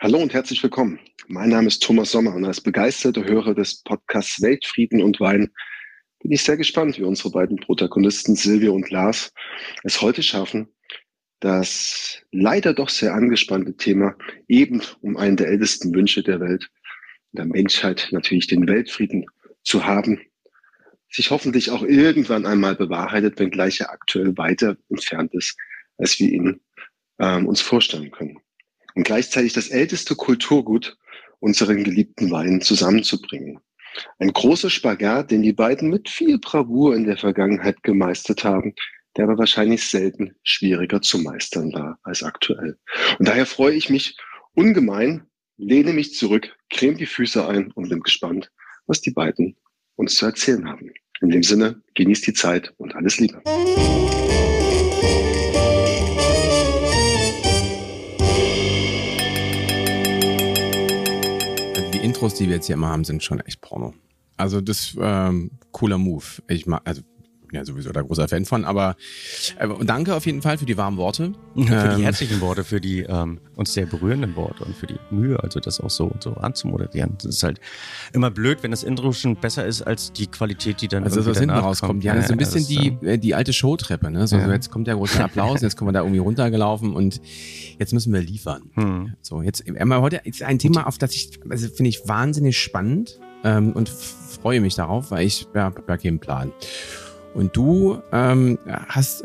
Hallo und herzlich willkommen. Mein Name ist Thomas Sommer und als begeisterter Hörer des Podcasts Weltfrieden und Wein bin ich sehr gespannt, wie unsere beiden Protagonisten Silvia und Lars es heute schaffen, das leider doch sehr angespannte Thema eben um einen der ältesten Wünsche der Welt, der Menschheit natürlich den Weltfrieden zu haben, sich hoffentlich auch irgendwann einmal bewahrheitet, wenngleich er aktuell weiter entfernt ist, als wir ihn ähm, uns vorstellen können und gleichzeitig das älteste Kulturgut, unseren geliebten Wein zusammenzubringen. Ein großer Spagat, den die beiden mit viel Bravour in der Vergangenheit gemeistert haben, der aber wahrscheinlich selten schwieriger zu meistern war als aktuell. Und daher freue ich mich ungemein, lehne mich zurück, creme die Füße ein und bin gespannt, was die beiden uns zu erzählen haben. In dem Sinne, genießt die Zeit und alles Liebe. Intros, die wir jetzt hier immer haben, sind schon echt Porno. Also das ähm, cooler Move. Ich mag, also ja sowieso da großer Fan von, aber äh, danke auf jeden Fall für die warmen Worte. für die ähm, herzlichen Worte, für die ähm, uns sehr berührenden Worte und für die Mühe, also das auch so so anzumoderieren. Das ist halt immer blöd, wenn das Intro schon besser ist als die Qualität, die dann also was hinten rauskommt. Ja, das ist ein bisschen die äh, die alte Showtreppe. Ne? So, ja. so jetzt kommt der große Applaus, jetzt kommen wir da irgendwie runtergelaufen und jetzt müssen wir liefern. Hm. So jetzt einmal heute ist ein Thema, auf das ich also finde ich wahnsinnig spannend ähm, und freue mich darauf, weil ich ja, habe ja keinen Plan. Und du ähm, hast.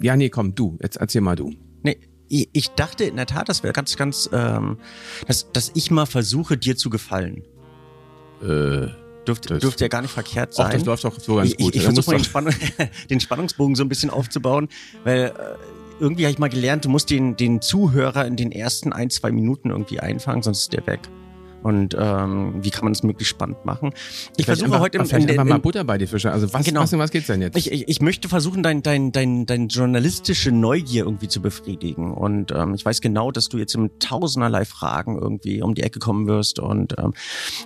Ja, nee, komm, du, jetzt erzähl mal du. Nee, ich dachte in der Tat, das wäre ganz, ganz, ähm, dass, dass ich mal versuche, dir zu gefallen. Äh. Dürfte, dürfte ja gar nicht verkehrt sein. Ach, das läuft doch so ganz gut. Ich, ich versuche mal den, Spann den, Spannungsbogen so ein bisschen aufzubauen, weil äh, irgendwie habe ich mal gelernt, du musst den, den Zuhörer in den ersten ein, zwei Minuten irgendwie einfangen, sonst ist der weg und ähm, wie kann man es möglichst spannend machen. Ich vielleicht versuche einfach, heute im, vielleicht in, einfach mal Butter bei die Fische. Also was, genau. was, was geht's denn jetzt? Ich, ich, ich möchte versuchen, dein, dein, dein, dein journalistische Neugier irgendwie zu befriedigen. Und ähm, ich weiß genau, dass du jetzt mit tausenderlei Fragen irgendwie um die Ecke kommen wirst. Und ähm,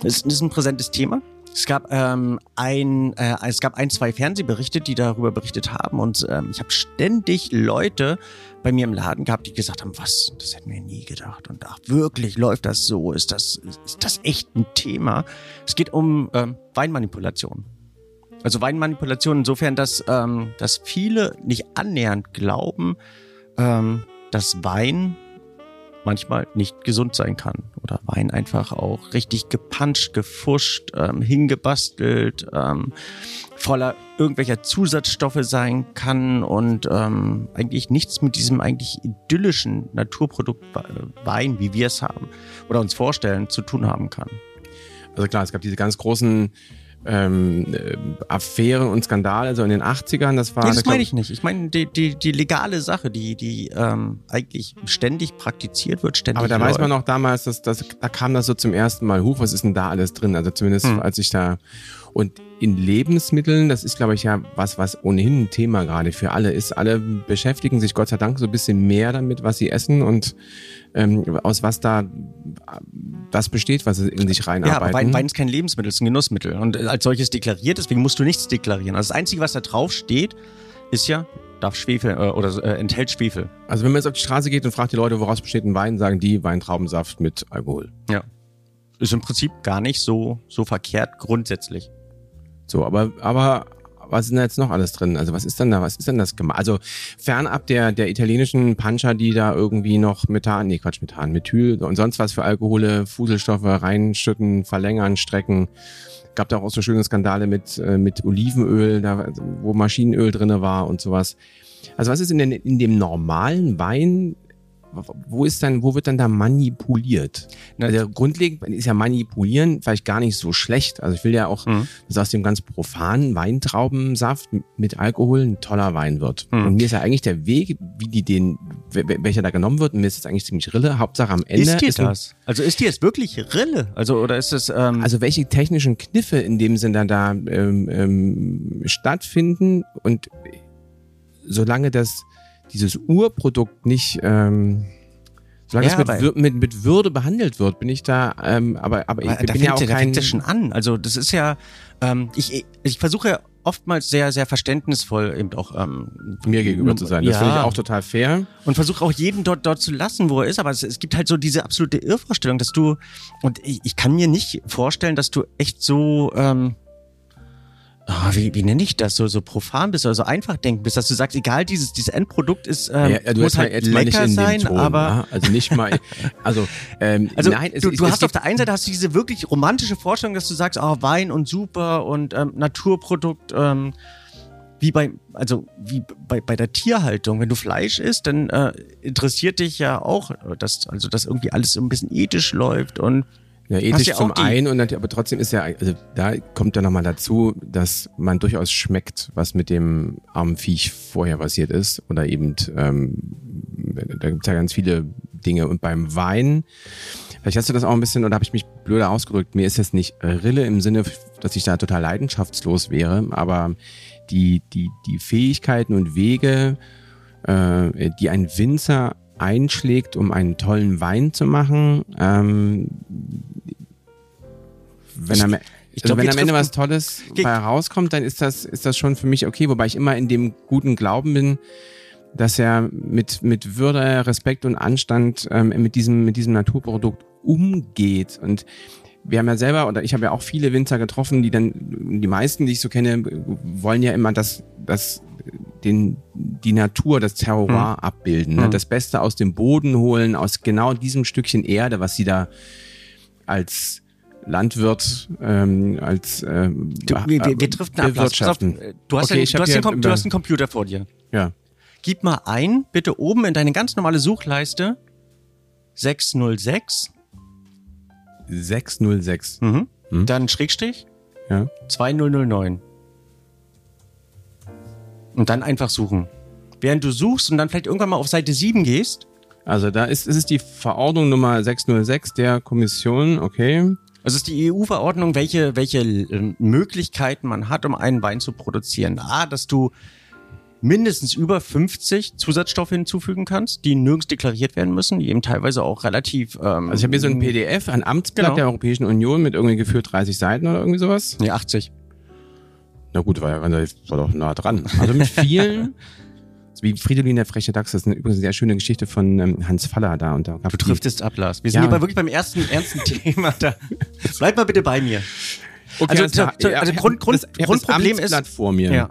es ist ein präsentes Thema. Es gab ähm, ein, äh, es gab ein, zwei Fernsehberichte, die darüber berichtet haben und ähm, ich habe ständig Leute bei mir im Laden gehabt, die gesagt haben, was, das hätten wir nie gedacht und ach wirklich läuft das so, ist das, ist das echt ein Thema? Es geht um ähm, Weinmanipulation. Also Weinmanipulation insofern, dass, ähm, dass viele nicht annähernd glauben, ähm, dass Wein manchmal nicht gesund sein kann. Oder Wein einfach auch richtig gepanscht, gefuscht, ähm, hingebastelt, ähm, voller irgendwelcher Zusatzstoffe sein kann und ähm, eigentlich nichts mit diesem eigentlich idyllischen Naturprodukt Wein, wie wir es haben oder uns vorstellen, zu tun haben kann. Also klar, es gab diese ganz großen ähm, äh, Affären und Skandale, also in den 80ern, das war. Nee, das meine ich nicht. Ich meine die, die, die legale Sache, die, die ähm, eigentlich ständig praktiziert wird, ständig. Aber da läuft. weiß man noch damals, dass, dass da kam das so zum ersten Mal hoch, was ist denn da alles drin? Also zumindest hm. als ich da und in Lebensmitteln, das ist, glaube ich, ja was, was ohnehin ein Thema gerade für alle ist. Alle beschäftigen sich Gott sei Dank so ein bisschen mehr damit, was sie essen und ähm, aus was da das besteht, was sie in sich reinarbeiten. Ja, aber Wein, Wein ist kein Lebensmittel, es ist ein Genussmittel und als solches deklariert, deswegen musst du nichts deklarieren. Also das Einzige, was da drauf steht, ist ja, darf Schwefel äh, oder äh, enthält Schwefel. Also wenn man jetzt auf die Straße geht und fragt die Leute, woraus besteht ein Wein, sagen die Weintraubensaft mit Alkohol. Ja. Ist im Prinzip gar nicht so, so verkehrt grundsätzlich. So, aber, aber was ist denn da jetzt noch alles drin? Also was ist denn da, was ist denn das gemacht? Also fernab der, der italienischen Puncher, die da irgendwie noch Methan, nee Quatsch, Methan, Methyl und sonst was für Alkohole, Fuselstoffe reinschütten, verlängern, strecken. Gab da auch so schöne Skandale mit, äh, mit Olivenöl, da, wo Maschinenöl drinne war und sowas. Also was ist in, den, in dem normalen Wein wo ist dann, wo wird dann da manipuliert? Also grundlegend ist ja manipulieren vielleicht gar nicht so schlecht. Also ich will ja auch, mhm. dass aus dem ganz profanen Weintraubensaft mit Alkohol ein toller Wein wird. Mhm. Und mir ist ja eigentlich der Weg, wie die den, welcher da genommen wird, mir ist es eigentlich ziemlich Rille. Hauptsache am Ende. Ist dir ist das? Also ist dir jetzt wirklich Rille? Also oder ist es? Ähm also welche technischen Kniffe in dem Sinne da ähm, ähm, stattfinden und solange das dieses Urprodukt nicht, ähm, Solange Ja, es mit, mit, mit Würde behandelt wird, bin ich da, ähm, aber, aber ich Aber da bin ja fängt auch da kein... fängt ja schon an. Also das ist ja, ähm, ich, ich- ich versuche ja oftmals sehr, sehr verständnisvoll eben auch ähm, mir gegenüber zu sein. Das Ja. finde ich auch total fair. und versuche auch jeden dort dort zu lassen, wo er ist. Aber es, es gibt halt so diese absolute Irrvorstellung, dass du und ich, ich kann mir nicht vorstellen, dass du echt so ähm, ah, wie, wie nenne ich das so so profan bist oder so einfach denken bist, dass du sagst, egal dieses dieses Endprodukt ist ähm, ja, du muss halt mal jetzt mal nicht lecker in sein, Ton, aber ja? also nicht mal, also, ähm, Also nein, es, du, es, du es hast auf gibt- der einen Seite hast du diese wirklich romantische Vorstellung, dass du sagst, ah, Wein und super und ähm, Naturprodukt, ähm, wie bei, also wie bei, bei der Tierhaltung. Wenn du Fleisch isst, dann äh, interessiert dich ja auch, äh, dass, also dass irgendwie alles so ein bisschen ethisch läuft und Ja, ethisch ja zum einen und nat- aber trotzdem ist ja, also da kommt ja nochmal dazu, dass man durchaus schmeckt, was mit dem armen Viech vorher passiert ist. Oder eben, ähm, da gibt's ja ganz viele Dinge. Und beim Wein, vielleicht hast du das auch ein bisschen, oder habe ich mich blöder ausgedrückt, mir ist es nicht Rille im Sinne, dass ich da total leidenschaftslos wäre, aber die, die, die Fähigkeiten und Wege, äh, die ein Winzer einschlägt, um einen tollen Wein zu machen, ähm, wenn am, ich also glaub, wenn am Ende was Tolles bei herauskommt, dann ist das, ist das schon für mich okay, wobei ich immer in dem guten Glauben bin, dass er mit, mit Würde, Respekt und Anstand ähm, mit, diesem, mit diesem Naturprodukt umgeht. Und wir haben ja selber, oder ich habe ja auch viele Winzer getroffen, die dann, die meisten, die ich so kenne, wollen ja immer das, das, den, die Natur, das Terroir abbilden, ne? Mhm. das Beste aus dem Boden holen, aus genau diesem Stückchen Erde, was sie da als Landwirt, ähm, als ähm, du, wir, wir, wir driften ab. Pass auf, bewirtschaften. äh, Du hast, Okay, den, ich du, hast den, du hast einen Computer vor dir. Ja. Gib mal ein, bitte oben in deine ganz normale Suchleiste 606, 606. mhm. Hm. dann Schrägstrich Ja. 2009. Und dann einfach suchen. Während du suchst und dann vielleicht irgendwann mal auf Seite 7 gehst, Also da ist, ist es die Verordnung Nummer 606 der Kommission, okay. Also ist die EU-Verordnung, welche, welche äh, Möglichkeiten man hat, um einen Wein zu produzieren. A, dass du mindestens über 50 Zusatzstoffe hinzufügen kannst, die nirgends deklariert werden müssen, die eben teilweise auch relativ. Ähm, Also ich habe hier so ein PDF, ein Amtsblatt Genau. der Europäischen Union mit irgendwie geführt 30 Seiten oder irgendwie sowas. Nee, 80. Na gut, war, ja- war war doch nah dran. Also mit vielen, wie Fridolin der freche Dachs, das ist eine, übrigens eine sehr schöne Geschichte von ähm, Hans Faller da. Und da Du driftest ab, Lars. Wir sind Ja. hier wirklich beim ersten ernsten Thema. Da. Bleib mal bitte bei mir. Okay, Also, also ich hab Grund- Grund- das, Grundproblem das ist- Amtsblatt vor mir. Ja.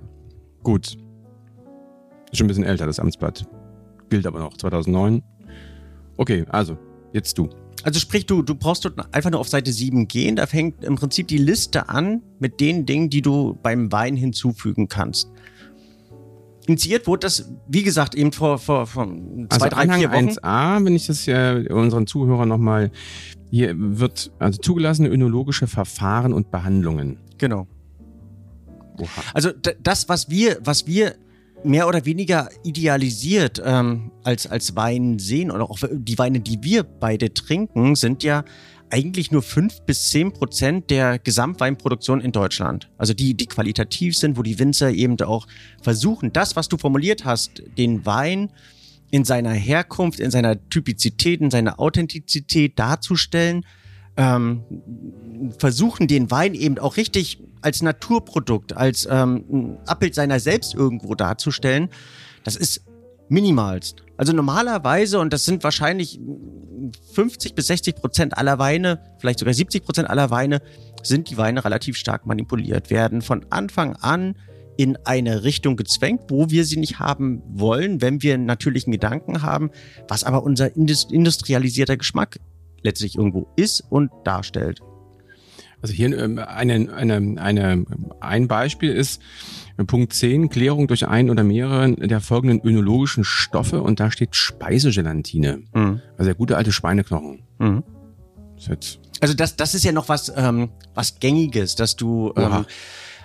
Gut. Ist schon ein bisschen älter, das Amtsblatt. Gilt aber noch, 2009. Okay, also, jetzt du. Also sprich, du, du brauchst dort einfach nur auf Seite 7 gehen. Da fängt im Prinzip die Liste an mit den Dingen, die du beim Wein hinzufügen kannst. Initiiert wurde das, wie gesagt, eben vor, vor, vor zwei, Also drei, Anhang vier Wochen. 1a, wenn ich das ja unseren Zuhörern nochmal, hier wird also zugelassene önologische Verfahren und Behandlungen. Genau. Oha. Also das, was wir, was wir mehr oder weniger idealisiert ähm, als, als Wein sehen oder auch die Weine, die wir beide trinken, sind ja eigentlich nur fünf bis zehn Prozent der Gesamtweinproduktion in Deutschland. Also die, die qualitativ sind, wo die Winzer eben auch versuchen, das, was du formuliert hast, den Wein in seiner Herkunft, in seiner Typizität, in seiner Authentizität darzustellen, ähm, versuchen den Wein eben auch richtig als Naturprodukt, als ähm, Abbild seiner selbst irgendwo darzustellen, das ist minimalst. Also normalerweise, und das sind wahrscheinlich 50 bis 60 Prozent aller Weine, vielleicht sogar 70 Prozent aller Weine, sind die Weine relativ stark manipuliert, werden von Anfang an in eine Richtung gezwängt, wo wir sie nicht haben wollen, wenn wir einen natürlichen Gedanken haben, was aber unser indus- industrialisierter Geschmack letztlich irgendwo ist und darstellt. Also hier ähm, eine, eine, eine, ein Beispiel ist Punkt 10, Klärung durch ein oder mehrere der folgenden önologischen Stoffe und da steht Speisegelatine. Mhm. Also der gute alte Schweineknochen. Mhm. Das Also das, das ist ja noch was, ähm, was Gängiges, dass du ähm.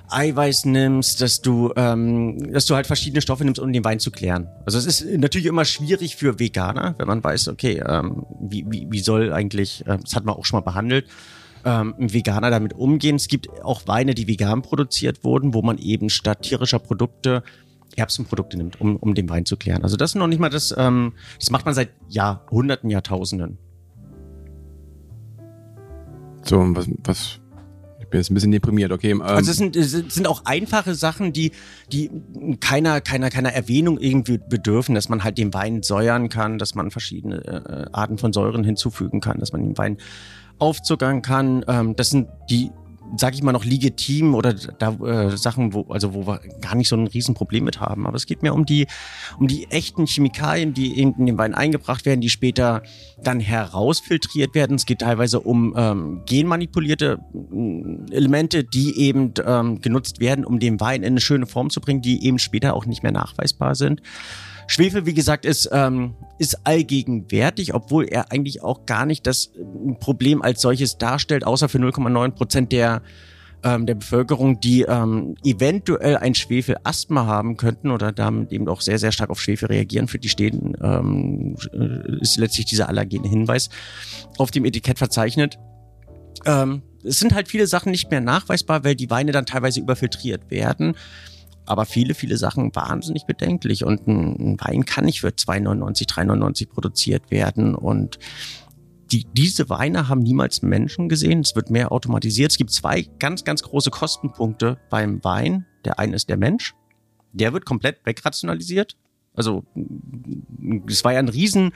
Eiweiß nimmst, dass du, ähm, dass du halt verschiedene Stoffe nimmst, um den Wein zu klären. Also es ist natürlich immer schwierig für Veganer, wenn man weiß, okay, ähm, wie, wie, wie soll eigentlich, äh, das hat man auch schon mal behandelt, ähm, Veganer damit umgehen. Es gibt auch Weine, die vegan produziert wurden, wo man eben statt tierischer Produkte Erbsenprodukte nimmt, um, um den Wein zu klären. Also das ist noch nicht mal das, ähm, das macht man seit Jahrhunderten, Jahrtausenden. So, was, was, ich bin jetzt ein bisschen deprimiert, okay. Ähm, also es sind, es sind auch einfache Sachen, die, die keiner, keiner, keiner Erwähnung irgendwie bedürfen, dass man halt den Wein säuern kann, dass man verschiedene äh, Arten von Säuren hinzufügen kann, dass man den Wein aufzuckern kann. Ähm, das sind die sag ich mal, noch legitim oder da äh, Sachen, wo, also wo wir gar nicht so ein Riesenproblem mit haben. Aber es geht mir um die, um die echten Chemikalien, die in, in den Wein eingebracht werden, die später dann herausfiltriert werden. Es geht teilweise um ähm, genmanipulierte äh, Elemente, die eben ähm, genutzt werden, um den Wein in eine schöne Form zu bringen, die eben später auch nicht mehr nachweisbar sind. Schwefel, wie gesagt, ist, ähm, ist allgegenwärtig, obwohl er eigentlich auch gar nicht das äh, Problem als solches darstellt, außer für 0,9 Prozent der ähm, der Bevölkerung, die ähm, eventuell ein Schwefelasthma haben könnten oder damit eben auch sehr, sehr stark auf Schwefel reagieren. Für die stehen ähm, äh, ist letztlich dieser allergene Hinweis auf dem Etikett verzeichnet. Ähm, es sind halt viele Sachen nicht mehr nachweisbar, weil die Weine dann teilweise überfiltriert werden aber viele, viele Sachen wahnsinnig bedenklich. Und ein, Wein kann nicht für 2,99, 3,99 produziert werden. Und die, diese Weine haben niemals Menschen gesehen. Es wird mehr automatisiert. Es gibt zwei ganz, ganz große Kostenpunkte beim Wein. Der eine ist der Mensch. Der wird komplett wegrationalisiert. Also es war ja ein riesen,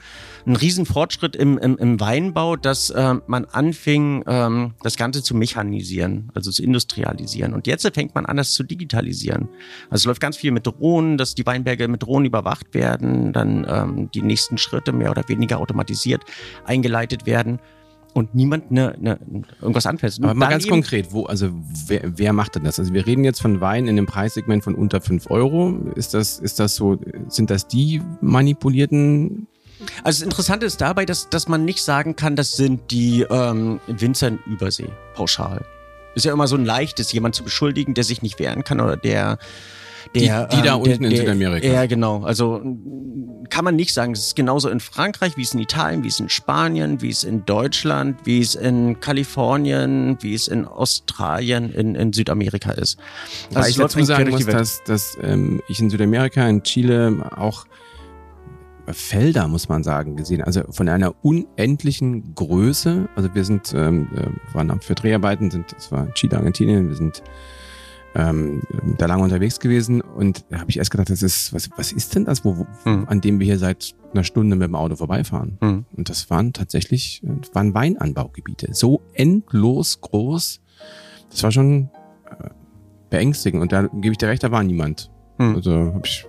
ein riesen Fortschritt im, im, im Weinbau, dass äh, man anfing, ähm, das Ganze zu mechanisieren, also zu industrialisieren. Und jetzt fängt man an, das zu digitalisieren. Also es läuft ganz viel mit Drohnen, dass die Weinberge mit Drohnen überwacht werden, dann ähm, die nächsten Schritte mehr oder weniger automatisiert eingeleitet werden und niemand ne, ne, irgendwas anfasst. Aber mal ganz konkret, wo, also wer, wer macht denn das? Also wir reden jetzt von Wein in einem Preissegment von unter fünf Euro. Ist das, ist das so, sind das die manipulierten also das Interessante ist dabei, dass, dass man nicht sagen kann, das sind die ähm, Winzer in Übersee, pauschal. Ist ja immer so ein leichtes, jemand zu beschuldigen, der sich nicht wehren kann oder der der, die, die da ähm, unten der, in Südamerika. Ja, genau. Also kann man nicht sagen. Es ist genauso in Frankreich, wie es in Italien, wie es in Spanien, wie es in Deutschland, wie es in Kalifornien, wie es in Australien, in, in Südamerika ist. Also Weil ich dazu sagen muss, dass, dass ähm, ich in Südamerika, in Chile auch Felder, muss man sagen, gesehen. Also von einer unendlichen Größe. Also wir sind, ähm, äh, waren für Dreharbeiten, sind, das war Chile, Argentinien, wir sind ähm, da lange unterwegs gewesen und da habe ich erst gedacht, das ist, was, was ist denn das, wo, wo mhm. an dem wir hier seit einer Stunde mit dem Auto vorbeifahren? Mhm. Und das waren tatsächlich, waren Weinanbaugebiete. So endlos groß. Das war schon äh, beängstigend. Und da gebe ich dir recht, da war niemand. Mhm. Also habe ich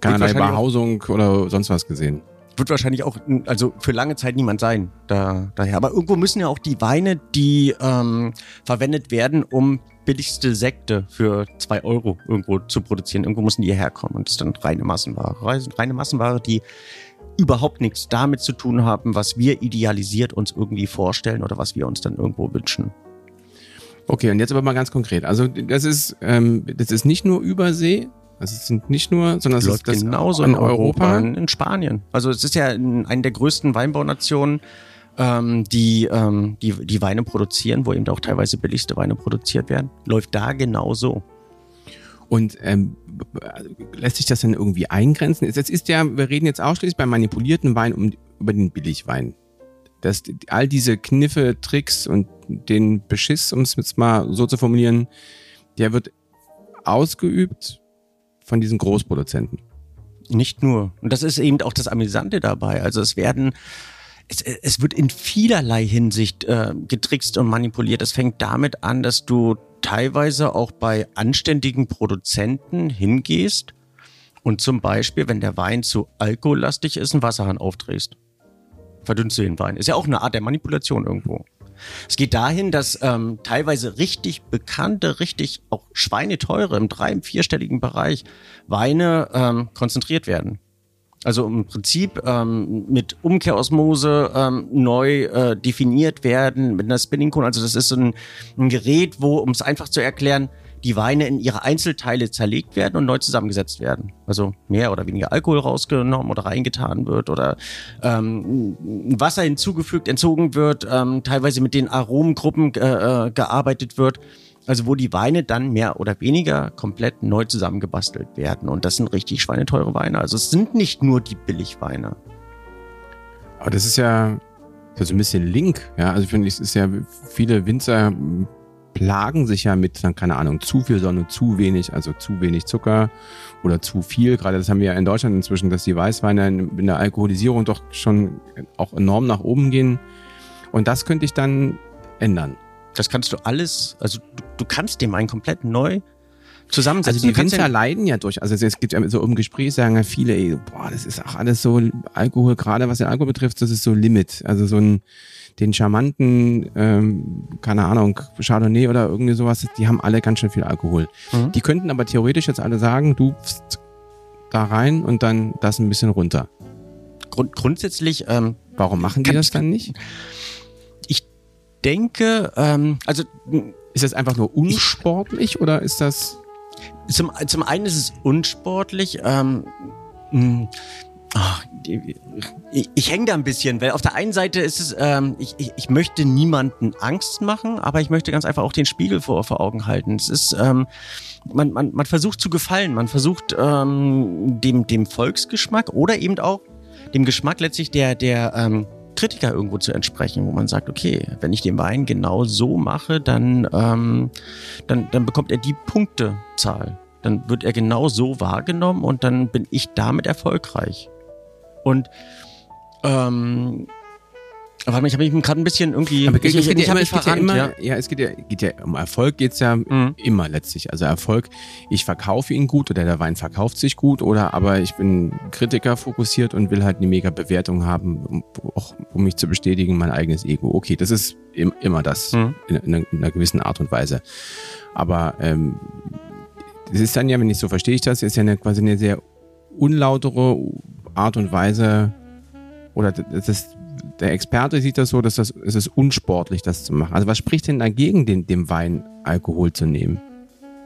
keinerlei Behausung oder sonst was gesehen wird wahrscheinlich auch, also für lange Zeit niemand sein da, daher. Aber irgendwo müssen ja auch die Weine, die ähm, verwendet werden, um billigste Sekte für zwei Euro irgendwo zu produzieren. Irgendwo müssen die hierher kommen und das ist dann reine Massenware. Reine Massenware, die überhaupt nichts damit zu tun haben, was wir idealisiert uns irgendwie vorstellen oder was wir uns dann irgendwo wünschen. Okay, und jetzt aber mal ganz konkret. Also das ist, ähm, das ist nicht nur Übersee, also es sind nicht nur, sondern es läuft ist genauso in Europa, in, in Spanien. Also es ist ja eine der größten Weinbaunationen ähm, die, ähm, die die Weine produzieren, wo eben auch teilweise billigste Weine produziert werden, läuft da genauso. Und ähm, lässt sich das denn irgendwie eingrenzen? Es ist ja, wir reden jetzt ausschließlich beim manipulierten Wein um, über den Billigwein. Das, all diese Kniffe, Tricks und den Beschiss, um es jetzt mal so zu formulieren, der wird ausgeübt von diesen Großproduzenten. Nicht nur. Und das ist eben auch das Amüsante dabei. Also es werden es, es wird in vielerlei Hinsicht äh, getrickst und manipuliert. Es fängt damit an, dass du teilweise auch bei anständigen Produzenten hingehst und zum Beispiel, wenn der Wein zu alkohollastig ist, einen Wasserhahn aufdrehst. Verdünnst du den Wein. Ist ja auch eine Art der Manipulation irgendwo. Es geht dahin, dass ähm, teilweise richtig bekannte, richtig auch schweineteure im drei-, im vierstelligen Bereich Weine ähm, konzentriert werden. Also im Prinzip ähm, mit Umkehrosmose ähm, neu äh, definiert werden, mit einer Spinning Cone. Also das ist so ein, ein Gerät, wo, um es einfach zu erklären, die Weine in ihre Einzelteile zerlegt werden und neu zusammengesetzt werden. Also mehr oder weniger Alkohol rausgenommen oder reingetan wird oder ähm, Wasser hinzugefügt, entzogen wird, ähm, teilweise mit den Aromengruppen äh, äh, gearbeitet wird Also wo die Weine dann mehr oder weniger komplett neu zusammengebastelt werden. Und das sind richtig schweineteure Weine. Also es sind nicht nur die Billigweine. Aber das ist ja so ein bisschen Link. Ja, also ich finde, es ist ja, viele Winzer plagen sich ja mit, keine Ahnung, zu viel Sonne, zu wenig, also zu wenig Zucker oder zu viel. Gerade das haben wir ja in Deutschland inzwischen, dass die Weißweine in der Alkoholisierung doch schon auch enorm nach oben gehen. Und das könnte ich dann ändern. Das kannst du alles, also du, du kannst dem einen komplett neu zusammensetzen. Also die Winzer ja leiden ja durch, also es gibt ja so im Gespräch sagen ja viele, ey, boah, das ist auch alles so Alkohol, gerade was den Alkohol betrifft, das ist so Limit. Also so ein den charmanten, ähm, keine Ahnung, Chardonnay oder irgendwie sowas, die haben alle ganz schön viel Alkohol. Mhm. Die könnten aber theoretisch jetzt alle sagen, du pst, da rein und dann das ein bisschen runter. Grund, grundsätzlich, ähm, warum machen die das dann nicht? Ich denke, ähm, also ist das einfach nur unsportlich oder ist das? Zum, zum einen ist es unsportlich. Ähm, hm, Ach, ich, ich hänge da ein bisschen, weil auf der einen Seite ist es, ähm, ich, ich, ich möchte niemanden Angst machen, aber ich möchte ganz einfach auch den Spiegel vor, vor Augen halten. Es ist, ähm, man, man, man versucht zu gefallen, man versucht ähm, dem, dem Volksgeschmack oder eben auch dem Geschmack letztlich der, der ähm, Kritiker irgendwo zu entsprechen, wo man sagt, okay, wenn ich den Wein genau so mache, dann, ähm, dann, dann bekommt er die Punktezahl. Dann wird er genau so wahrgenommen und dann bin ich damit erfolgreich. Und ähm, Warte mal, ich habe mich gerade ein bisschen irgendwie. Aber ich, ich, ich, ich ja, es geht ja immer, ja. ja. es geht ja, geht ja um Erfolg geht's ja mhm. immer letztlich. Also Erfolg, ich verkaufe ihn gut oder der Wein verkauft sich gut oder aber ich bin Kritiker fokussiert und will halt eine mega Bewertung haben, um, auch um mich zu bestätigen, mein eigenes Ego. Okay, das ist im, immer das mhm. in, in, in, einer gewissen Art und Weise. Aber ähm, es ist dann ja, wenn ich so verstehe ich das, ist ja eine, quasi eine sehr unlautere Art und Weise oder das ist, der Experte sieht das so, dass das, es ist unsportlich, das zu machen. Also was spricht denn dagegen, den, dem Wein Alkohol zu nehmen,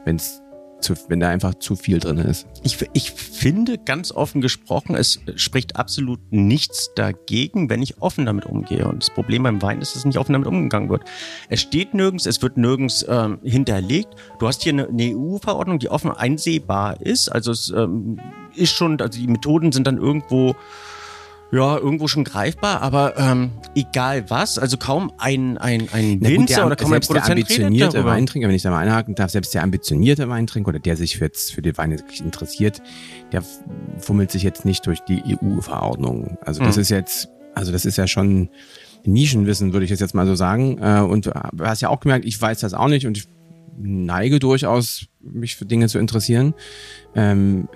wenn es zu, wenn da einfach zu viel drin ist. Ich, ich finde ganz offen gesprochen, es spricht absolut nichts dagegen, wenn ich offen damit umgehe. Und das Problem beim Wein ist, dass nicht offen damit umgegangen wird. Es steht nirgends, es wird nirgends ähm, hinterlegt. Du hast hier eine, eine EU-Verordnung, die offen einsehbar ist. Also es ähm, ist schon, also die Methoden sind dann irgendwo ja, irgendwo schon greifbar, aber ähm, egal was, also kaum ein, ein, ein Winzer oder kaum ein Produzent der ambitionierte Weintrinker, wenn ich da mal einhaken darf, selbst der ambitionierte Weintrinker oder der sich für, jetzt für die Weine interessiert, der fummelt sich jetzt nicht durch die EU-Verordnung. Also das mhm. ist jetzt, also das ist ja schon Nischenwissen, würde ich jetzt mal so sagen. Äh, und du hast ja auch gemerkt, ich weiß das auch nicht und ich neige durchaus, mich für Dinge zu interessieren. Ähm,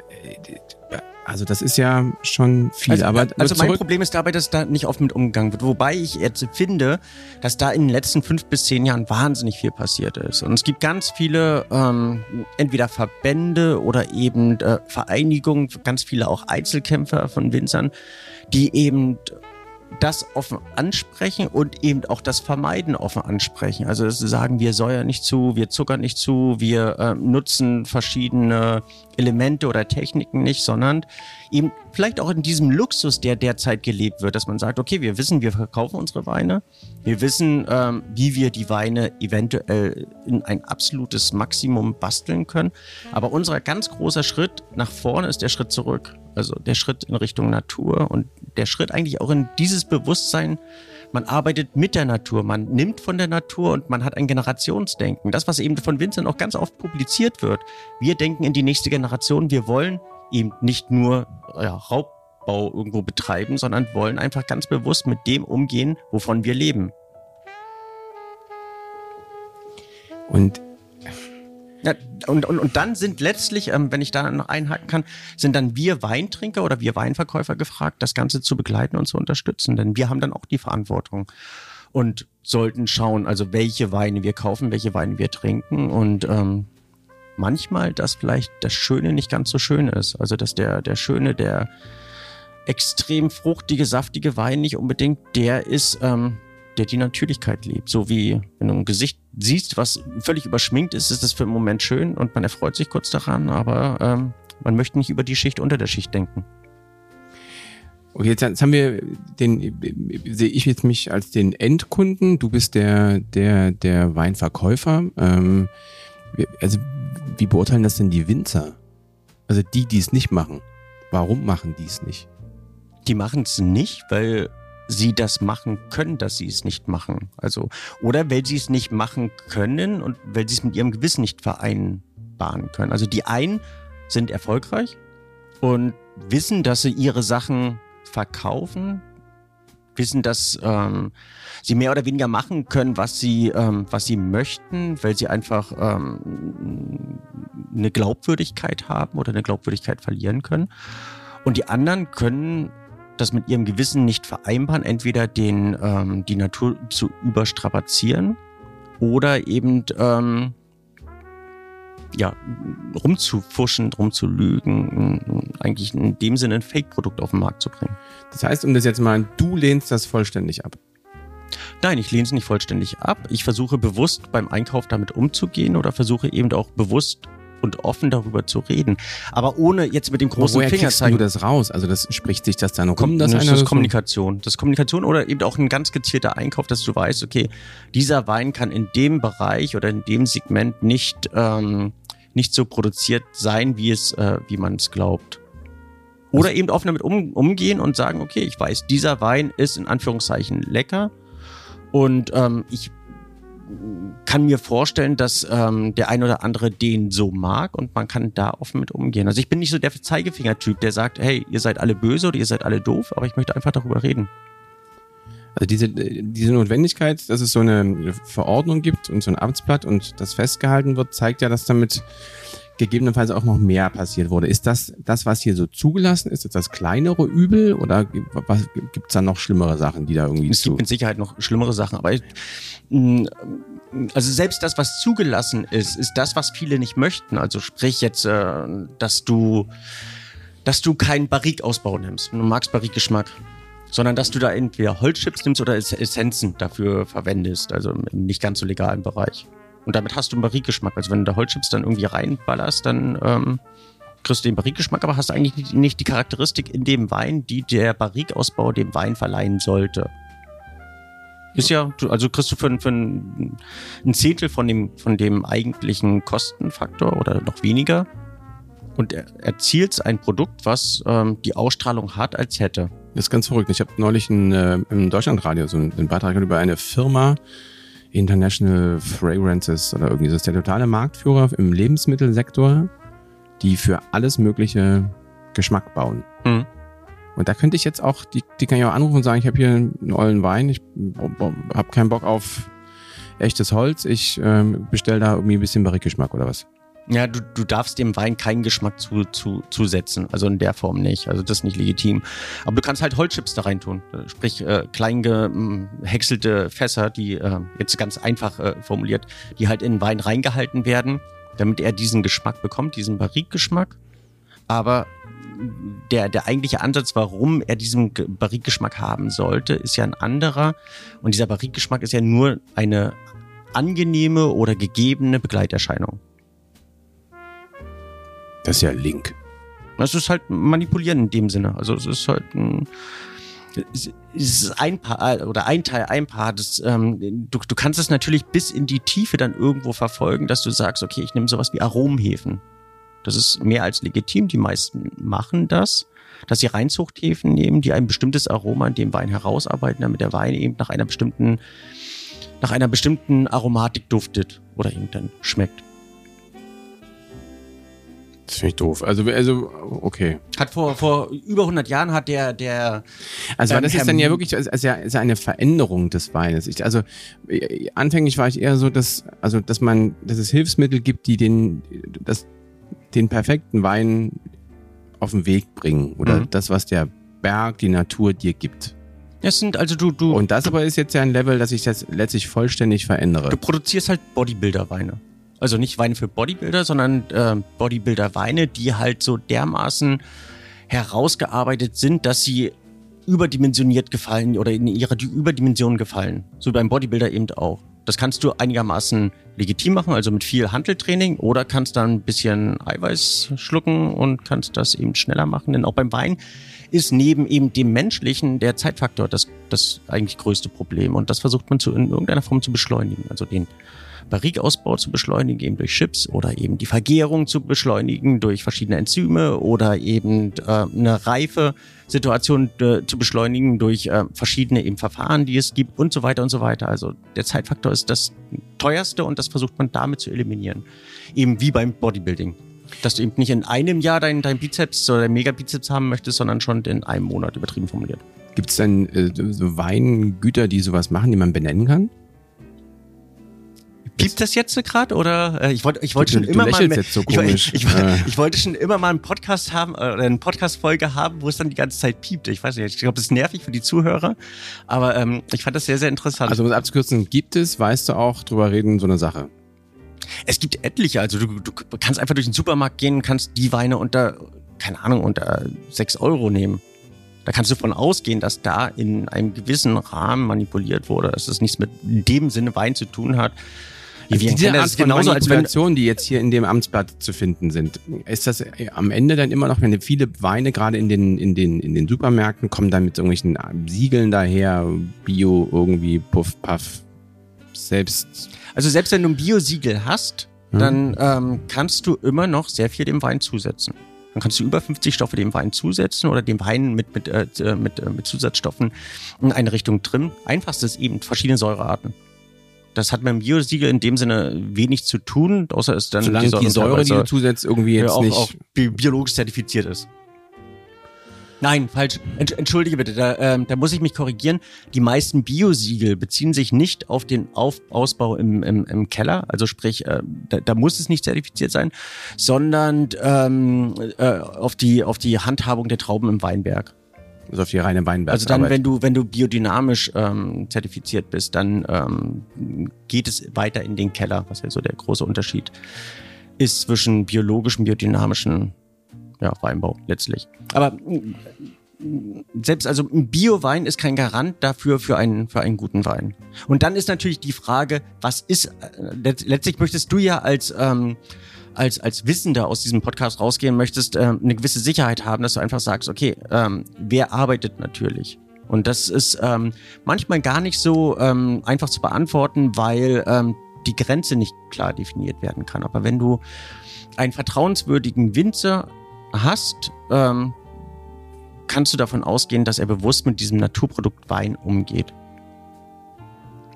also das ist ja schon viel. Also, aber also mein Problem ist dabei, dass da nicht oft mit umgegangen wird. Wobei ich jetzt finde, dass da in den letzten fünf bis zehn Jahren wahnsinnig viel passiert ist. Und es gibt ganz viele, ähm, entweder Verbände oder eben äh, Vereinigungen, ganz viele auch Einzelkämpfer von Winzern, die eben das offen ansprechen und eben auch das Vermeiden offen ansprechen. Also dass sie sagen, wir säuern nicht zu, wir zuckern nicht zu, wir äh, nutzen verschiedene Elemente oder Techniken nicht, sondern eben vielleicht auch in diesem Luxus, der derzeit gelebt wird, dass man sagt, okay, wir wissen, wir verkaufen unsere Weine, wir wissen, ähm, wie wir die Weine eventuell in ein absolutes Maximum basteln können, aber unser ganz großer Schritt nach vorne ist der Schritt zurück. Also der Schritt in Richtung Natur und der Schritt eigentlich auch in dieses Bewusstsein, man arbeitet mit der Natur, man nimmt von der Natur und man hat ein Generationsdenken. Das, was eben von Vincent auch ganz oft publiziert wird. Wir denken in die nächste Generation, wir wollen eben nicht nur ja, Raubbau irgendwo betreiben, sondern wollen einfach ganz bewusst mit dem umgehen, wovon wir leben. Und ja, und, und, und dann sind letztlich, ähm, wenn ich da noch einhaken kann, sind dann wir Weintrinker oder wir Weinverkäufer gefragt, das Ganze zu begleiten und zu unterstützen. Denn wir haben dann auch die Verantwortung und sollten schauen, also welche Weine wir kaufen, welche Weine wir trinken und ähm, manchmal, dass vielleicht das Schöne nicht ganz so schön ist. Also dass der, der Schöne, der extrem fruchtige, saftige Wein nicht unbedingt der ist, ähm, der die Natürlichkeit liebt. So wie wenn du ein Gesicht siehst, was völlig überschminkt ist, ist das für einen Moment schön und man erfreut sich kurz daran, aber ähm, man möchte nicht über die Schicht unter der Schicht denken. Okay, jetzt, jetzt haben wir den, sehe ich jetzt mich als den Endkunden, du bist der, der, der Weinverkäufer. Ähm, also wie beurteilen das denn die Winzer? Also die, die es nicht machen. Warum machen die es nicht? Die machen es nicht, weil sie das machen können, dass sie es nicht machen. Also, oder weil sie es nicht machen können und weil sie es mit ihrem Gewissen nicht vereinbaren können. Also die einen sind erfolgreich und wissen, dass sie ihre Sachen verkaufen, wissen, dass ähm, sie mehr oder weniger machen können, was sie, ähm, was sie möchten, weil sie einfach ähm, eine Glaubwürdigkeit haben oder eine Glaubwürdigkeit verlieren können. Und die anderen können das mit ihrem Gewissen nicht vereinbaren, entweder den, ähm, die Natur zu überstrapazieren oder eben ähm, ja, rumzufuschen, rumzulügen, eigentlich in dem Sinne ein Fake-Produkt auf den Markt zu bringen. Das heißt, um das jetzt mal, du lehnst das vollständig ab. Nein, ich lehne es nicht vollständig ab. Ich versuche bewusst beim Einkauf damit umzugehen oder versuche eben auch bewusst und offen darüber zu reden. Aber ohne jetzt mit dem großen woher Finger zeigen. du das raus? Also das spricht sich das dann rum, Kom das, das ist Kommunikation. Das ist Kommunikation oder eben auch ein ganz gezielter Einkauf, dass du weißt, okay, dieser Wein kann in dem Bereich oder in dem Segment nicht ähm, nicht so produziert sein, wie es, äh, wie man es glaubt. Oder also, eben offen damit um, umgehen und sagen, okay, ich weiß, dieser Wein ist in Anführungszeichen lecker und ähm, ich kann mir vorstellen, dass ähm, der ein oder andere den so mag und man kann da offen mit umgehen. Also ich bin nicht so der Zeigefinger-Typ, der sagt, hey, ihr seid alle böse oder ihr seid alle doof, aber ich möchte einfach darüber reden. Also diese, diese Notwendigkeit, dass es so eine Verordnung gibt und so ein Amtsblatt und das festgehalten wird, zeigt ja, dass damit gegebenenfalls auch noch mehr passiert wurde. Ist das das, was hier so zugelassen ist, ist das kleinere Übel oder gibt es da noch schlimmere Sachen, die da irgendwie Es gibt mit Sicherheit noch schlimmere Sachen, aber ich, mm, also selbst das, was zugelassen ist, ist das, was viele nicht möchten. Also sprich jetzt, äh, dass du dass du keinen Barrique-Ausbau nimmst. Du magst Barrique-Geschmack sondern dass du da entweder Holzchips nimmst oder Essenzen dafür verwendest, also im nicht ganz so legalen Bereich. Und damit hast du einen Barrique-Geschmack. Also wenn du da Holzchips dann irgendwie reinballerst, dann ähm, kriegst du den Barrique-Geschmack, aber hast eigentlich nicht die Charakteristik in dem Wein, die der Barrique-Ausbau dem Wein verleihen sollte. Ist ja, also kriegst du für, für ein, ein Zehntel von dem, von dem eigentlichen Kostenfaktor oder noch weniger und er erzielt ein Produkt, was ähm, die Ausstrahlung hat, als hätte. Das ist ganz verrückt. Ich habe neulich ein, äh, im Deutschlandradio so einen, einen Beitrag über eine Firma, International Fragrances oder irgendwie so, das ist der totale Marktführer im Lebensmittelsektor, die für alles mögliche Geschmack bauen. Mhm. Und da könnte ich jetzt auch, die, die kann ich auch anrufen und sagen, ich habe hier einen ollen Wein, ich habe keinen Bock auf echtes Holz, ich ähm, bestelle da irgendwie ein bisschen Barrique-Geschmack oder was. Ja, du, du darfst dem Wein keinen Geschmack zu, zu, zusetzen. Also in der Form nicht. Also das ist nicht legitim. Aber du kannst halt Holzchips da reintun. Sprich, äh, klein gehäckselte Fässer, die äh, jetzt ganz einfach äh, formuliert, die halt in den Wein reingehalten werden, damit er diesen Geschmack bekommt, diesen Barrique-Geschmack. Aber der, der eigentliche Ansatz, warum er diesen Barrique-Geschmack haben sollte, ist ja ein anderer. Und dieser Barrique-Geschmack ist ja nur eine angenehme oder gegebene Begleiterscheinung. Das ist ja Link. Das ist halt manipulieren in dem Sinne. Also es ist halt ein, es ist ein Paar oder ein Teil, ein Paar. Das, ähm, du, du kannst es natürlich bis in die Tiefe dann irgendwo verfolgen, dass du sagst, okay, ich nehme sowas wie Aromenhefen. Das ist mehr als legitim. Die meisten machen das, dass sie Reinzuchthäfen nehmen, die ein bestimmtes Aroma in dem Wein herausarbeiten, damit der Wein eben nach einer bestimmten, nach einer bestimmten Aromatik duftet oder eben dann schmeckt. Das finde ich doof. Also, also, okay. Hat vor, vor über 100 Jahren hat der, der. Also, ähm, das ist dann ja wirklich, also, ja, ist eine Veränderung des Weines. Ich, also, anfänglich war ich eher so, dass, also, dass man, dass es Hilfsmittel gibt, die den, das, den perfekten Wein auf den Weg bringen. Oder mhm. das, was der Berg, die Natur dir gibt. Das sind also du, du. Und das aber ist jetzt ja ein Level, dass ich das letztlich vollständig verändere. Du produzierst halt Bodybuilder-Weine. Also nicht Weine für Bodybuilder, sondern äh, Bodybuilder-Weine, die halt so dermaßen herausgearbeitet sind, dass sie überdimensioniert gefallen oder in ihrer Überdimension gefallen. So beim Bodybuilder eben auch. Das kannst du einigermaßen legitim machen, also mit viel Handeltraining, oder kannst dann ein bisschen Eiweiß schlucken und kannst das eben schneller machen. Denn auch beim Wein ist neben eben dem menschlichen der Zeitfaktor das, das eigentlich größte Problem. Und das versucht man zu, in irgendeiner Form zu beschleunigen. Also den Barrikausbau zu beschleunigen, eben durch Chips oder eben die Vergärung zu beschleunigen durch verschiedene Enzyme oder eben äh, eine reife Situation äh, zu beschleunigen durch äh, verschiedene eben Verfahren, die es gibt und so weiter und so weiter. Also der Zeitfaktor ist das teuerste und das versucht man damit zu eliminieren. Eben wie beim Bodybuilding. Dass du eben nicht in einem Jahr deinen dein Bizeps oder dein Megabizeps haben möchtest, sondern schon in einem Monat übertrieben formuliert. Gibt es denn äh, so Weingüter, die sowas machen, die man benennen kann? Piept das jetzt gerade oder äh, ich wollte ich wollte schon immer mal so. Ich, ich, ich, ich, wollte schon immer mal einen Podcast haben oder eine Podcast Folge haben, wo es dann die ganze Zeit piept. Ich weiß nicht, ich glaube, das ist nervig für die Zuhörer, aber ähm, ich fand das sehr sehr interessant. Also um es abzukürzen, gibt es, weißt du auch drüber reden so eine Sache. Es gibt etliche, also du, du kannst einfach durch den Supermarkt gehen und kannst die Weine unter keine Ahnung unter sechs Euro nehmen. Da kannst du davon ausgehen, dass da in einem gewissen Rahmen manipuliert wurde, dass das nichts mit dem Sinne Wein zu tun hat. Also diese Art von genauso Manipulationen, die jetzt hier in dem Amtsblatt zu finden sind, ist das am Ende dann immer noch, wenn viele Weine gerade in den, in den, in den Supermärkten kommen dann mit irgendwelchen Siegeln daher, Bio irgendwie, Puff, Puff, selbst. Also selbst wenn du ein Bio-Siegel hast, hm. dann ähm, kannst du immer noch sehr viel dem Wein zusetzen. Dann kannst du über 50 Stoffe dem Wein zusetzen oder dem Wein mit, mit, äh, mit, äh, mit Zusatzstoffen in eine Richtung trimmen. Einfachstes eben verschiedene Säurearten. Das hat mit dem Biosiegel in dem Sinne wenig zu tun, außer es dann Solange die, die Säure, die du zusetzt, irgendwie jetzt auch, nicht auch biologisch zertifiziert ist. Nein, falsch. Entschuldige bitte, da, ähm, da muss ich mich korrigieren. Die meisten Biosiegel beziehen sich nicht auf den auf Ausbau im, im, im Keller, also sprich, äh, da, da muss es nicht zertifiziert sein, sondern ähm, äh, auf, die, auf die Handhabung der Trauben im Weinberg. Also auf die reine Weinberg. Also dann, wenn du, wenn du biodynamisch ähm, zertifiziert bist, dann ähm, geht es weiter in den Keller, was ja so der große Unterschied ist zwischen biologischem, biodynamischen ja, Weinbau letztlich. Aber mm, selbst also ein Bio-Wein ist kein Garant dafür für einen für einen guten Wein. Und dann ist natürlich die Frage, was ist äh, letztlich möchtest du ja als ähm, als, als Wissender aus diesem Podcast rausgehen möchtest, ähm, eine gewisse Sicherheit haben, dass du einfach sagst, okay, ähm, wer arbeitet natürlich? Und das ist ähm, manchmal gar nicht so ähm, einfach zu beantworten, weil ähm, die Grenze nicht klar definiert werden kann. Aber wenn du einen vertrauenswürdigen Winzer hast, ähm, kannst du davon ausgehen, dass er bewusst mit diesem Naturprodukt Wein umgeht.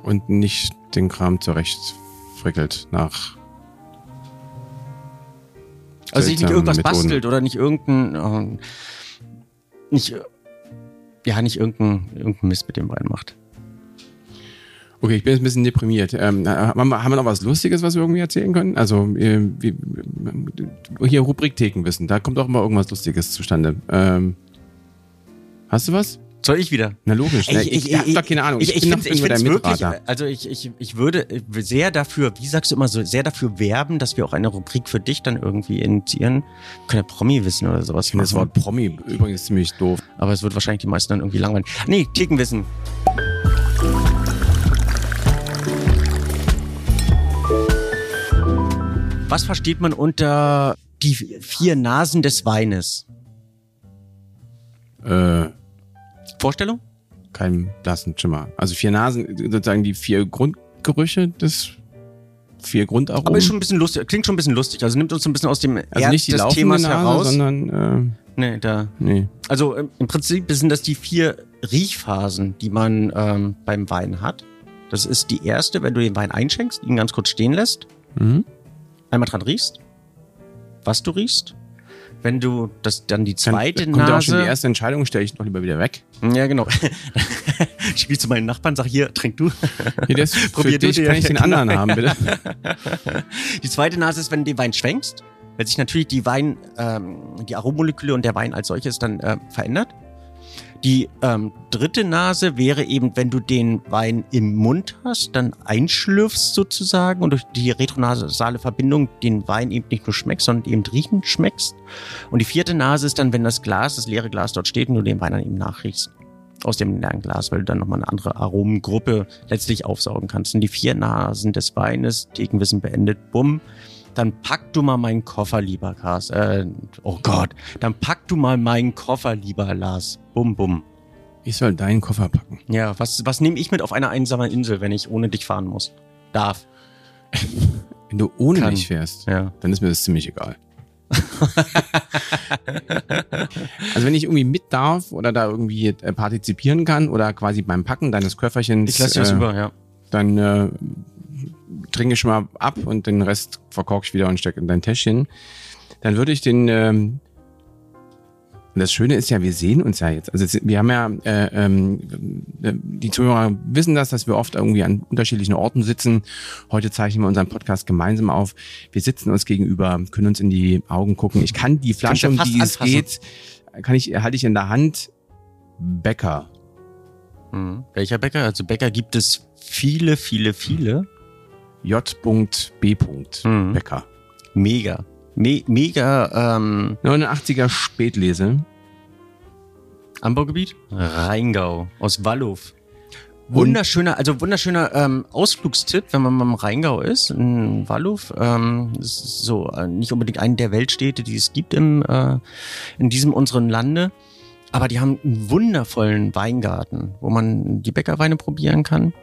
Und nicht den Kram zurecht frickelt nach also nicht irgendwas Methoden. bastelt oder nicht irgendein, äh, nicht, ja, nicht irgendein, irgendein Mist mit dem Wein macht. Okay, ich bin jetzt ein bisschen deprimiert. Ähm, haben, wir, haben wir noch was Lustiges, was wir irgendwie erzählen können? Also, äh, wie, hier Rubrik Thekenwissen, da kommt auch immer irgendwas Lustiges zustande. Ähm, hast du was? Soll ich wieder? Na logisch. Ne? Ich, ich, ich, ich habe keine Ahnung. Ich, ich, bin ich, ich wirklich, also ich, ich, ich würde sehr dafür, wie sagst du immer so, sehr dafür werben, dass wir auch eine Rubrik für dich dann irgendwie initiieren. Können ja Promi wissen oder sowas. Das Wort Promi übrigens ziemlich doof. Aber es wird wahrscheinlich die meisten dann irgendwie langweilig. Nee, Thekenwissen. Was versteht man unter die vier Nasen des Weines? Äh Vorstellung? Kein blassen Schimmer. Also vier Nasen, sozusagen die vier Grundgerüche des vier Grundaromen. Aber ist schon ein bisschen lustig, klingt schon ein bisschen lustig. Also nimmt uns ein bisschen aus dem also Erd nicht die des Themas Nase, heraus. sondern äh, nee, da. Nee. Also im Prinzip sind das die vier Riechphasen, die man ähm, beim Wein hat. Das ist die erste, wenn du den Wein einschenkst, ihn ganz kurz stehen lässt, mhm. einmal dran riechst, was du riechst, wenn du das dann die zweite dann, kommt Nase. Ja auch schon die erste Entscheidung, stelle ich noch lieber wieder weg. Ja, genau. Spiel zu meinen Nachbarn, sag hier, trink du. Hier, das Probier du dich, kann ich den anderen haben, bitte. Die zweite Nase ist, wenn du den Wein schwenkst, weil sich natürlich die Wein, ähm, die Arommoleküle und der Wein als solches dann äh, verändert. Die ähm, dritte Nase wäre eben, wenn du den Wein im Mund hast, dann einschlürfst sozusagen und durch die retronasale Verbindung den Wein eben nicht nur schmeckst, sondern eben riechen schmeckst. Und die vierte Nase ist dann, wenn das Glas, das leere Glas dort steht und du den Wein dann eben nachriechst aus dem leeren Glas, weil du dann nochmal eine andere Aromengruppe letztlich aufsaugen kannst. Und die vier Nasen des Weines, Thekenwissen beendet, bumm, Dann pack du mal meinen Koffer, lieber Kars. Äh, oh Gott. Dann pack du mal meinen Koffer, lieber Lars. Bum, bum. Ich soll deinen Koffer packen. Ja, was, was nehme ich mit auf einer einsamen Insel, wenn ich ohne dich fahren muss? Darf. Wenn du ohne Kann. mich fährst, Ja. dann ist mir das ziemlich egal. also wenn ich irgendwie mit darf oder da irgendwie äh, partizipieren kann oder quasi beim Packen deines Köfferchens, Ich lasse das äh, über, ja. dann äh, trinke ich schon mal ab und den Rest verkork ich wieder und stecke in dein Täschchen. Dann würde ich den ähm, das Schöne ist ja, wir sehen uns ja jetzt. Also wir haben ja, äh, ähm, äh, die Zuhörer wissen das, dass wir oft irgendwie an unterschiedlichen Orten sitzen. Heute zeichnen wir unseren Podcast gemeinsam auf. Wir sitzen uns gegenüber, können uns in die Augen gucken. Ich kann die Flasche, um die es geht, kann ich, halte ich in der Hand. Bäcker. Mhm. Welcher Bäcker? Also Bäcker gibt es viele, viele, viele. J.B. Mhm. Bäcker. Mega. Me mega ähm, 89er Spätlese. Anbaugebiet? Rheingau aus Wallow. Wunderschöner, also wunderschöner ähm, Ausflugstipp, wenn man mal im Rheingau ist, in Wallow. Ähm, ist so äh, nicht unbedingt eine der Weltstädte, die es gibt im, äh, in diesem unseren Lande. Aber die haben einen wundervollen Weingarten, wo man die Bäckerweine probieren kann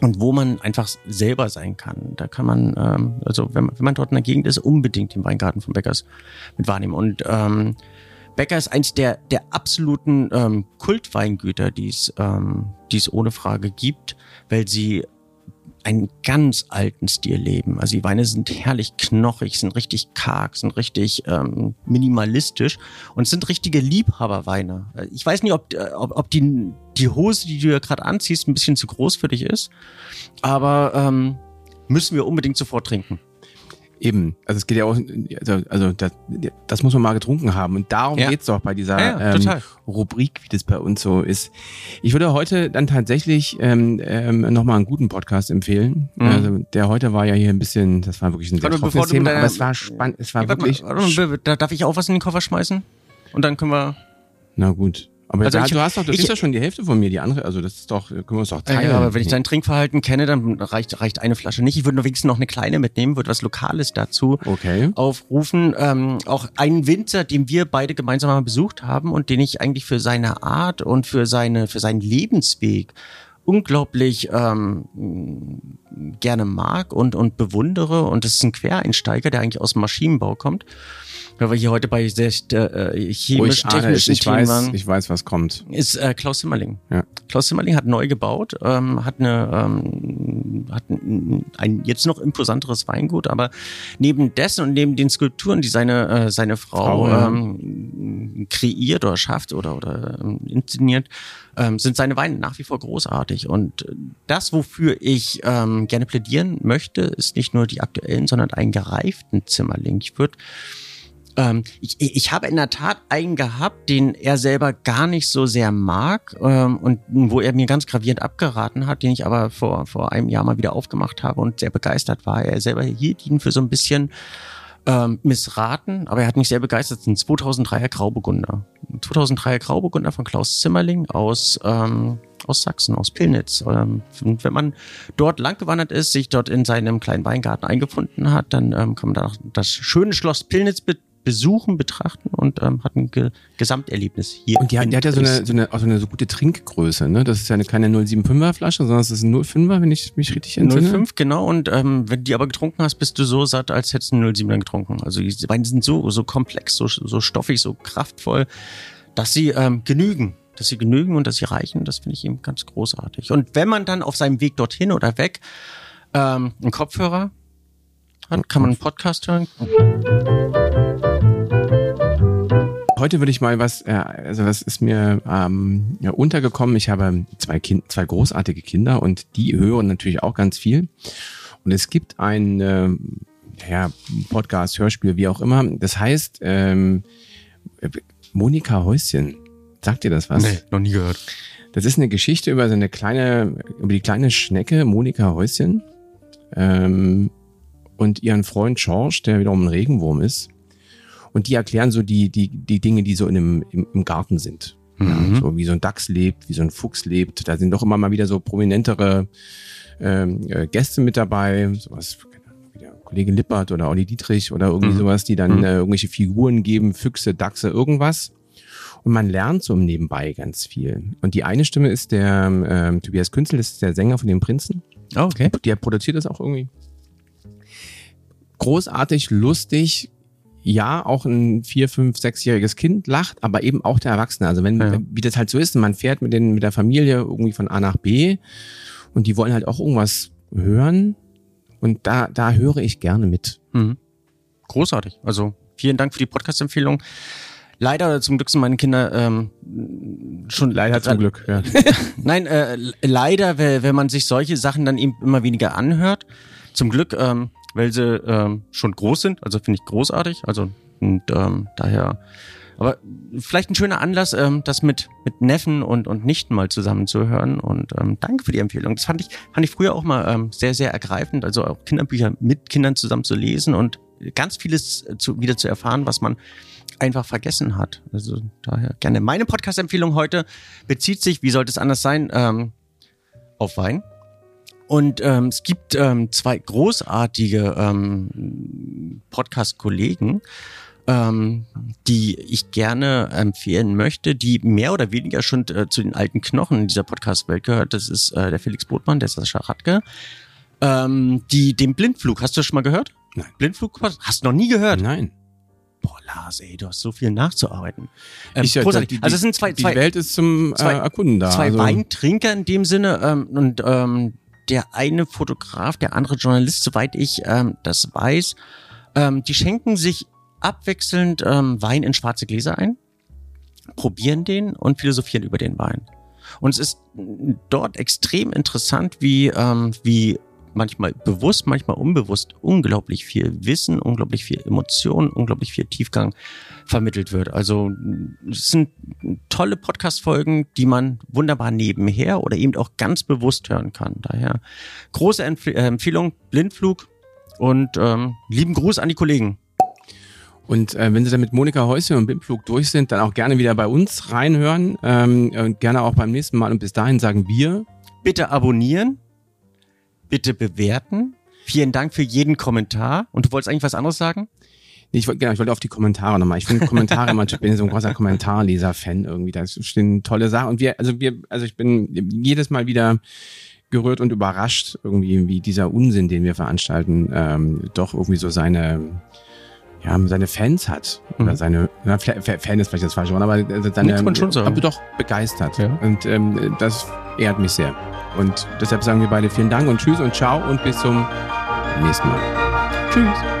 und wo man einfach selber sein kann. Da kann man, ähm, also wenn, man- wenn man dort in der Gegend ist, unbedingt den Weingarten von Bäckers mit wahrnehmen. Und ähm, Bäcker ist eins der, der absoluten ähm, Kultweingüter, die es, ähm, die es ohne Frage gibt, weil sie einen ganz alten Stil leben. Also die Weine sind herrlich knochig, sind richtig karg, sind richtig ähm, minimalistisch und sind richtige Liebhaberweine. Äh, Ich weiß nicht, ob, äh, ob, ob die, die Hose, die du ja gerade anziehst, ein bisschen zu groß für dich ist, aber ähm, müssen wir unbedingt sofort trinken. Eben. Also es geht ja auch, also, also das, das muss man mal getrunken haben. Und darum Ja. geht's doch bei dieser Ja, ja, ähm. Rubrik, wie das bei uns so ist. Ich würde heute dann tatsächlich ähm, ähm, nochmal einen guten Podcast empfehlen. Mhm. Also der heute war ja hier ein bisschen, das war wirklich ein sehr trockenes Thema, aber es war spannend, es war wirklich, mal, darf ich auch was in den Koffer schmeißen? Und dann können wir. na gut. Aber Also ich- du hast doch, du ich- ja schon die Hälfte von mir, die andere, also das ist doch, können wir uns doch teilen. Ja, aber wenn ich dein Trinkverhalten kenne, dann reicht, reicht eine Flasche nicht. Ich würde nur wenigstens noch eine kleine mitnehmen, würde was Lokales dazu Okay. aufrufen. Ähm, auch einen Winzer, den wir beide gemeinsam mal besucht haben und den ich eigentlich für seine Art und für seine für seinen Lebensweg unglaublich ähm, gerne mag und und bewundere. Und das ist ein Quereinsteiger, der eigentlich aus dem Maschinenbau kommt. Weil wir hier heute bei sehr äh, Ruhig, chemischen, es. technischen ich Themen weiß, waren ich weiß, was kommt. ist äh, Klaus Zimmerling. Ja. Klaus Zimmerling hat neu gebaut, ähm, hat eine ähm, hat ein, ein jetzt noch imposanteres Weingut, aber neben dessen und neben den Skulpturen, die seine äh, seine Frau Frau, ja. ähm, kreiert oder schafft oder oder ähm, inszeniert, ähm, sind seine Weine nach wie vor großartig. Und das, wofür ich ähm, gerne plädieren möchte, ist nicht nur die aktuellen, sondern einen gereiften Zimmerling. Ich würde ähm, ich, ich habe in der Tat einen gehabt, den er selber gar nicht so sehr mag ähm, und wo er mir ganz gravierend abgeraten hat, den ich aber vor, vor einem Jahr mal wieder aufgemacht habe und sehr begeistert war. Er selber hielt ihn für so ein bisschen ähm, missraten, aber er hat mich sehr begeistert. Das ist ein 2003er Grauburgunder. Ein 2003er Grauburgunder von Klaus Zimmerling aus, ähm, aus Sachsen, aus Pillnitz. Ähm, wenn man dort langgewandert ist, sich dort in seinem kleinen Weingarten eingefunden hat, dann ähm, kann man da das schöne Schloss Pillnitz be besuchen, betrachten und ähm, hat ein Ge Gesamterlebnis hier. Und die hat, die hat ja so eine, so eine, auch so eine so gute Trinkgröße, ne? Das ist ja eine, keine 075er Flasche, sondern es ist ein 05er, wenn ich mich richtig entsinne. 05, genau. Und ähm, wenn du die aber getrunken hast, bist du so satt, als hättest du einen 07er getrunken. Also die Weine sind so, so komplex, so, so stoffig, so kraftvoll, dass sie ähm, genügen. Dass sie genügen und dass sie reichen, das finde ich eben ganz großartig. Und wenn man dann auf seinem Weg dorthin oder weg ähm, einen Kopfhörer hat, kann man einen Podcast hören. Heute würde ich mal was, äh, also das ist mir ähm, ja, untergekommen. Ich habe zwei, kind, zwei großartige Kinder und die hören natürlich auch ganz viel. Und es gibt ein äh, ja, Podcast, Hörspiel, wie auch immer. Das heißt ähm, Monika Häuschen. Sagt dir das was? noch nie gehört. Das ist eine Geschichte über so eine kleine, über die kleine Schnecke Monika Häuschen ähm, und ihren Freund George, der wiederum ein Regenwurm ist. Und die erklären so die, die, die Dinge, die so in einem, im, im Garten sind. Mhm. Ja, so wie so ein Dachs lebt, wie so ein Fuchs lebt. Da sind doch immer mal wieder so prominentere ähm, äh, Gäste mit dabei. Sowas, keine Ahnung, wie der Kollege Lippert oder Olli Dietrich oder irgendwie Mhm. sowas, die dann Mhm. äh, irgendwelche Figuren geben, Füchse, Dachse, irgendwas. Und man lernt so im Nebenbei ganz viel. Und die eine Stimme ist der ähm, Tobias Künzel, das ist der Sänger von den Prinzen. Oh, okay. Der produziert das auch irgendwie. Großartig, lustig. Ja, auch ein vier, fünf, sechsjähriges Kind lacht, aber eben auch der Erwachsene. Also wenn, Ja. wie das halt so ist, man fährt mit, den, mit der Familie irgendwie von A nach B und die wollen halt auch irgendwas hören. Und da, da höre ich gerne mit. Mhm. Großartig. Also vielen Dank für die Podcast-Empfehlung. Leider oder zum Glück sind meine Kinder ähm, schon Leider zum Glück, ja. Nein, äh, le- leider, wenn man sich solche Sachen dann eben immer weniger anhört. Zum Glück, ähm, weil sie ähm, schon groß sind. Also finde ich großartig. Also und ähm, daher. Aber vielleicht ein schöner Anlass, ähm, das mit mit Neffen und und Nichten mal zusammenzuhören. Und ähm, danke für die Empfehlung. Das fand ich fand ich früher auch mal ähm, sehr sehr ergreifend. Also auch Kinderbücher mit Kindern zusammen zu lesen und ganz vieles zu, wieder zu erfahren, was man einfach vergessen hat. Also daher gerne. Meine Podcast-Empfehlung heute bezieht sich, wie sollte es anders sein, ähm, auf Wein. Und ähm, es gibt ähm, zwei großartige ähm, Podcast-Kollegen, ähm, die ich gerne empfehlen möchte, die mehr oder weniger schon äh, zu den alten Knochen in dieser Podcast-Welt gehört. Das ist äh, der Felix Botmann, der Sascha Radke. Ähm, die, den Blindflug, hast du das schon mal gehört? Nein. Blindflug? Hast du noch nie gehört? Nein. Boah, Lars, ey, du hast so viel nachzuarbeiten. Ähm, Ich, großartig. die- die- also es sind zwei, Die zwei, Welt ist zum zwei- äh, Erkunden da. zwei also, Weintrinker in dem Sinne ähm, und ähm, der eine Fotograf, der andere Journalist, soweit ich ähm, das weiß, ähm, die schenken sich abwechselnd ähm, Wein in schwarze Gläser ein, probieren den und philosophieren über den Wein. Und es ist dort extrem interessant, wie, ähm, wie manchmal bewusst, manchmal unbewusst unglaublich viel Wissen, unglaublich viel Emotion, unglaublich viel Tiefgang vermittelt wird. Also es sind tolle Podcast-Folgen, die man wunderbar nebenher oder eben auch ganz bewusst hören kann. Daher große Empf äh, Empfehlung, Blindflug und ähm, lieben Gruß an die Kollegen. Und äh, wenn Sie dann mit Monika Häuschen und Bimflug durch sind, dann auch gerne wieder bei uns reinhören. Ähm, und gerne auch beim nächsten Mal. Und bis dahin sagen wir, Bitte abonnieren, bitte bewerten. Vielen Dank für jeden Kommentar. Und du wolltest eigentlich was anderes sagen? Nee, ich wollte genau, ich wollte auf die Kommentare nochmal. Ich finde Kommentare immer, ich bin so ein großer Kommentarleser-Fan irgendwie. Da stehen tolle Sachen. Und wir, also wir, also ich bin jedes Mal wieder gerührt und überrascht irgendwie, wie dieser Unsinn, den wir veranstalten, ähm, doch irgendwie so seine, ja, seine Fans hat. Oder Mhm. seine, na, Fa- Fa- Fan ist vielleicht das falsche Wort, aber äh, seine, kann man schon sagen. aber doch begeistert. Ja. Und ähm, das ehrt mich sehr. Und deshalb sagen wir beide vielen Dank und tschüss und ciao und bis zum nächsten Mal. Tschüss.